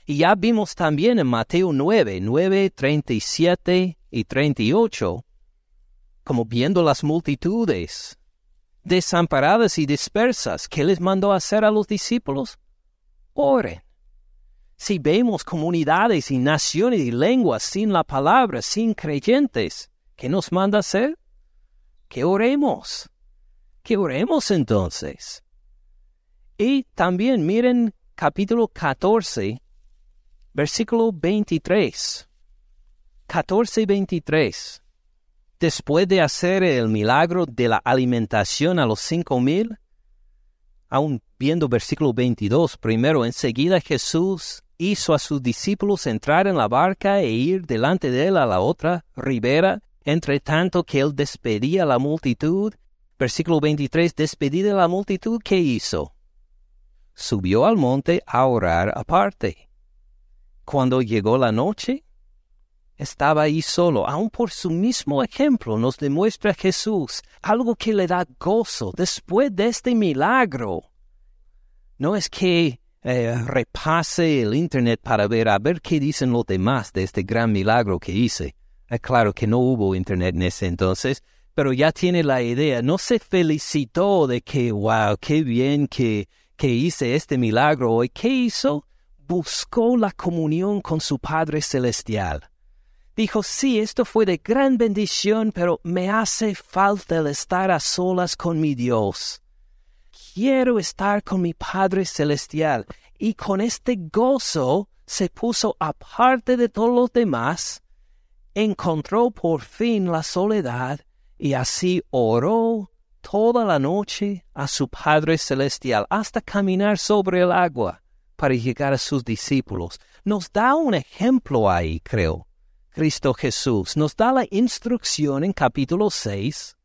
[SPEAKER 2] Y ya vimos también en Mateo 9, 9, 37 y 38, como viendo las multitudes desamparadas y dispersas, ¿qué les mandó hacer a los discípulos? Oren si vemos comunidades y naciones y lenguas sin la palabra, sin creyentes, ¿qué nos manda hacer? Que oremos. Que oremos entonces. Y también miren capítulo 14, versículo 23. 14 y 23. Después de hacer el milagro de la alimentación a los cinco mil, aún viendo versículo 22, primero enseguida Jesús hizo a sus discípulos entrar en la barca e ir delante de él a la otra ribera, entre tanto que él despedía a la multitud. Versículo 23, despedida la multitud, ¿qué hizo? Subió al monte a orar aparte. Cuando llegó la noche, estaba ahí solo. Aun por su mismo ejemplo nos demuestra Jesús algo que le da gozo después de este milagro. No es que eh, repase el Internet para ver a ver qué dicen los demás de este gran milagro que hice. Eh, claro que no hubo Internet en ese entonces, pero ya tiene la idea. No se felicitó de que, wow, qué bien que, que hice este milagro hoy. ¿Qué hizo? Buscó la comunión con su Padre Celestial. Dijo, sí, esto fue de gran bendición, pero me hace falta el estar a solas con mi Dios quiero estar con mi Padre Celestial. Y con este gozo se puso aparte de todos los demás, encontró por fin la soledad y así oró toda la noche a su Padre Celestial hasta caminar sobre el agua para llegar a sus discípulos. Nos da un ejemplo ahí, creo. Cristo Jesús nos da la instrucción en capítulo 6,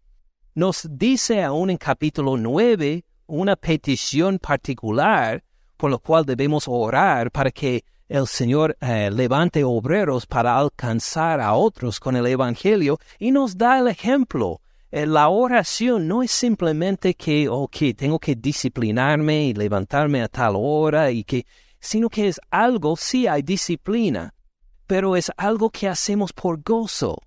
[SPEAKER 2] nos dice aún en capítulo 9 una petición particular por lo cual debemos orar para que el Señor eh, levante obreros para alcanzar a otros con el Evangelio y nos da el ejemplo. Eh, la oración no es simplemente que, ok, tengo que disciplinarme y levantarme a tal hora y que, sino que es algo, sí hay disciplina, pero es algo que hacemos por gozo,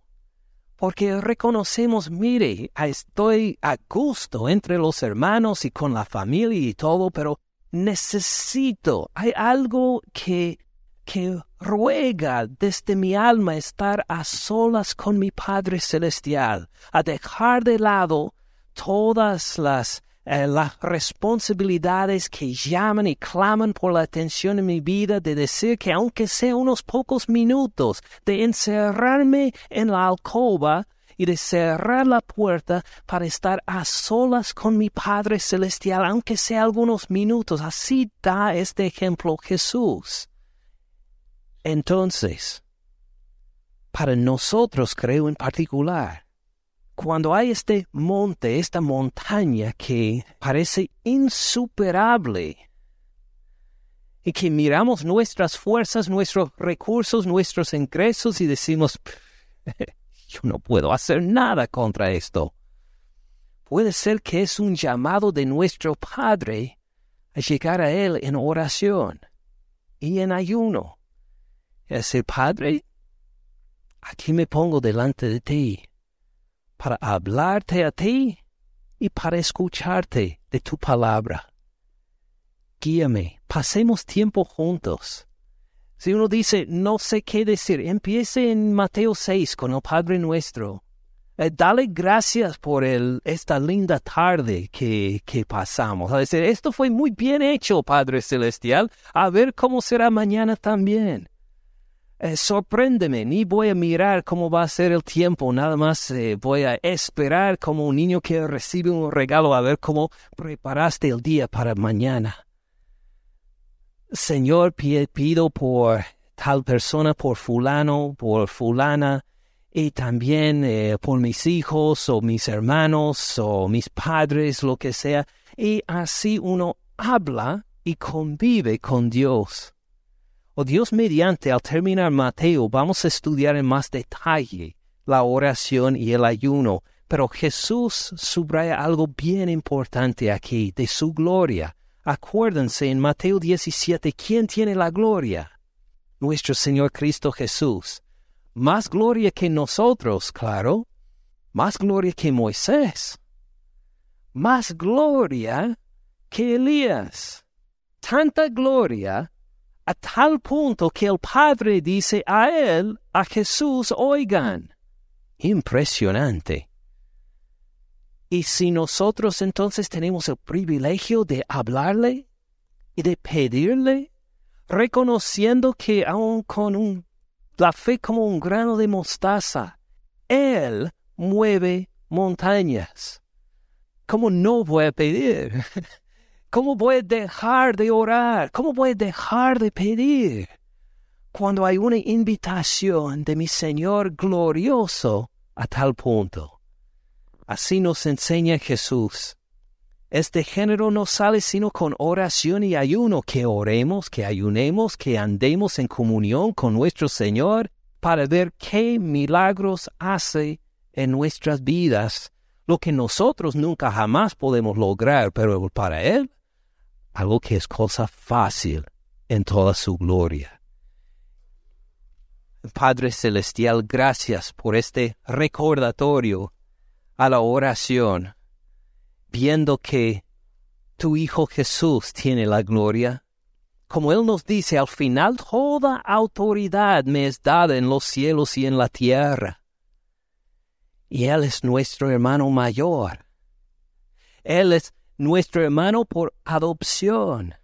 [SPEAKER 2] porque reconocemos, mire, estoy a gusto entre los hermanos y con la familia y todo, pero necesito, hay algo que, que ruega desde mi alma estar a solas con mi Padre Celestial, a dejar de lado todas las eh, las responsabilidades que llaman y claman por la atención en mi vida, de decir que aunque sea unos pocos minutos, de encerrarme en la alcoba y de cerrar la puerta para estar a solas con mi Padre Celestial, aunque sea algunos minutos. Así da este ejemplo Jesús. Entonces, para nosotros creo en particular, cuando hay este monte, esta montaña que parece insuperable, y que miramos nuestras fuerzas, nuestros recursos, nuestros ingresos y decimos, yo no puedo hacer nada contra esto. Puede ser que es un llamado de nuestro Padre a llegar a Él en oración y en ayuno. Es decir, Padre, aquí me pongo delante de ti para hablarte a ti y para escucharte de tu palabra. Guíame, pasemos tiempo juntos. Si uno dice, no sé qué decir, empiece en Mateo 6 con el Padre Nuestro. Eh, dale gracias por el, esta linda tarde que, que pasamos. A decir, esto fue muy bien hecho, Padre Celestial. A ver cómo será mañana también. Eh, sorpréndeme, ni voy a mirar cómo va a ser el tiempo, nada más eh, voy a esperar como un niño que recibe un regalo a ver cómo preparaste el día para mañana. Señor, pido por tal persona, por fulano, por fulana, y también eh, por mis hijos o mis hermanos o mis padres, lo que sea. Y así uno habla y convive con Dios. O Dios mediante, al terminar Mateo, vamos a estudiar en más detalle la oración y el ayuno, pero Jesús subraya algo bien importante aquí, de su gloria. Acuérdense en Mateo 17, ¿quién tiene la gloria? Nuestro Señor Cristo Jesús. Más gloria que nosotros, claro. Más gloria que Moisés. Más gloria que Elías. Tanta gloria a tal punto que el Padre dice a él, a Jesús, oigan. Impresionante. Y si nosotros entonces tenemos el privilegio de hablarle y de pedirle, reconociendo que aun con un, la fe como un grano de mostaza, Él mueve montañas. ¿Cómo no voy a pedir? [laughs] ¿Cómo a dejar de orar? ¿Cómo a dejar de pedir? Cuando hay una invitación de mi Señor glorioso a tal punto. Así nos enseña Jesús. Este género no sale sino con oración y ayuno, que oremos, que ayunemos, que andemos en comunión con nuestro Señor para ver qué milagros hace en nuestras vidas, lo que nosotros nunca jamás podemos lograr, pero para Él algo que es cosa fácil en toda su gloria. Padre Celestial, gracias por este recordatorio a la oración, viendo que tu Hijo Jesús tiene la gloria. Como Él nos dice, al final toda autoridad me es dada en los cielos y en la tierra. Y Él es nuestro hermano mayor. Él es nuestro hermano por adopción.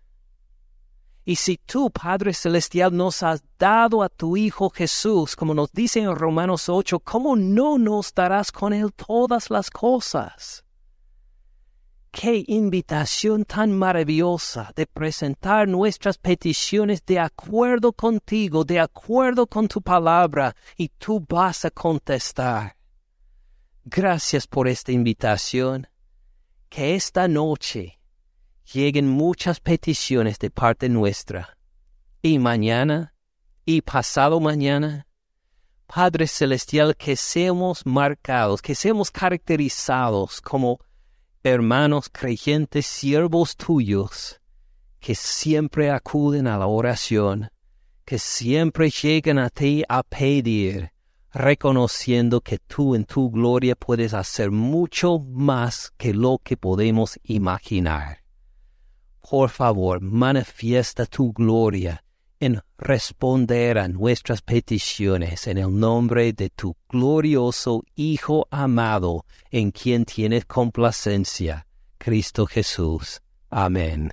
[SPEAKER 2] Y si tú, Padre Celestial, nos has dado a tu Hijo Jesús, como nos dice en Romanos 8, ¿cómo no nos darás con Él todas las cosas? Qué invitación tan maravillosa de presentar nuestras peticiones de acuerdo contigo, de acuerdo con tu palabra, y tú vas a contestar. Gracias por esta invitación que esta noche lleguen muchas peticiones de parte nuestra, y mañana, y pasado mañana, Padre Celestial, que seamos marcados, que seamos caracterizados como hermanos creyentes, siervos tuyos, que siempre acuden a la oración, que siempre llegan a ti a pedir, reconociendo que tú en tu gloria puedes hacer mucho más que lo que podemos imaginar. Por favor, manifiesta tu gloria en responder a nuestras peticiones en el nombre de tu glorioso Hijo amado, en quien tienes complacencia, Cristo Jesús. Amén.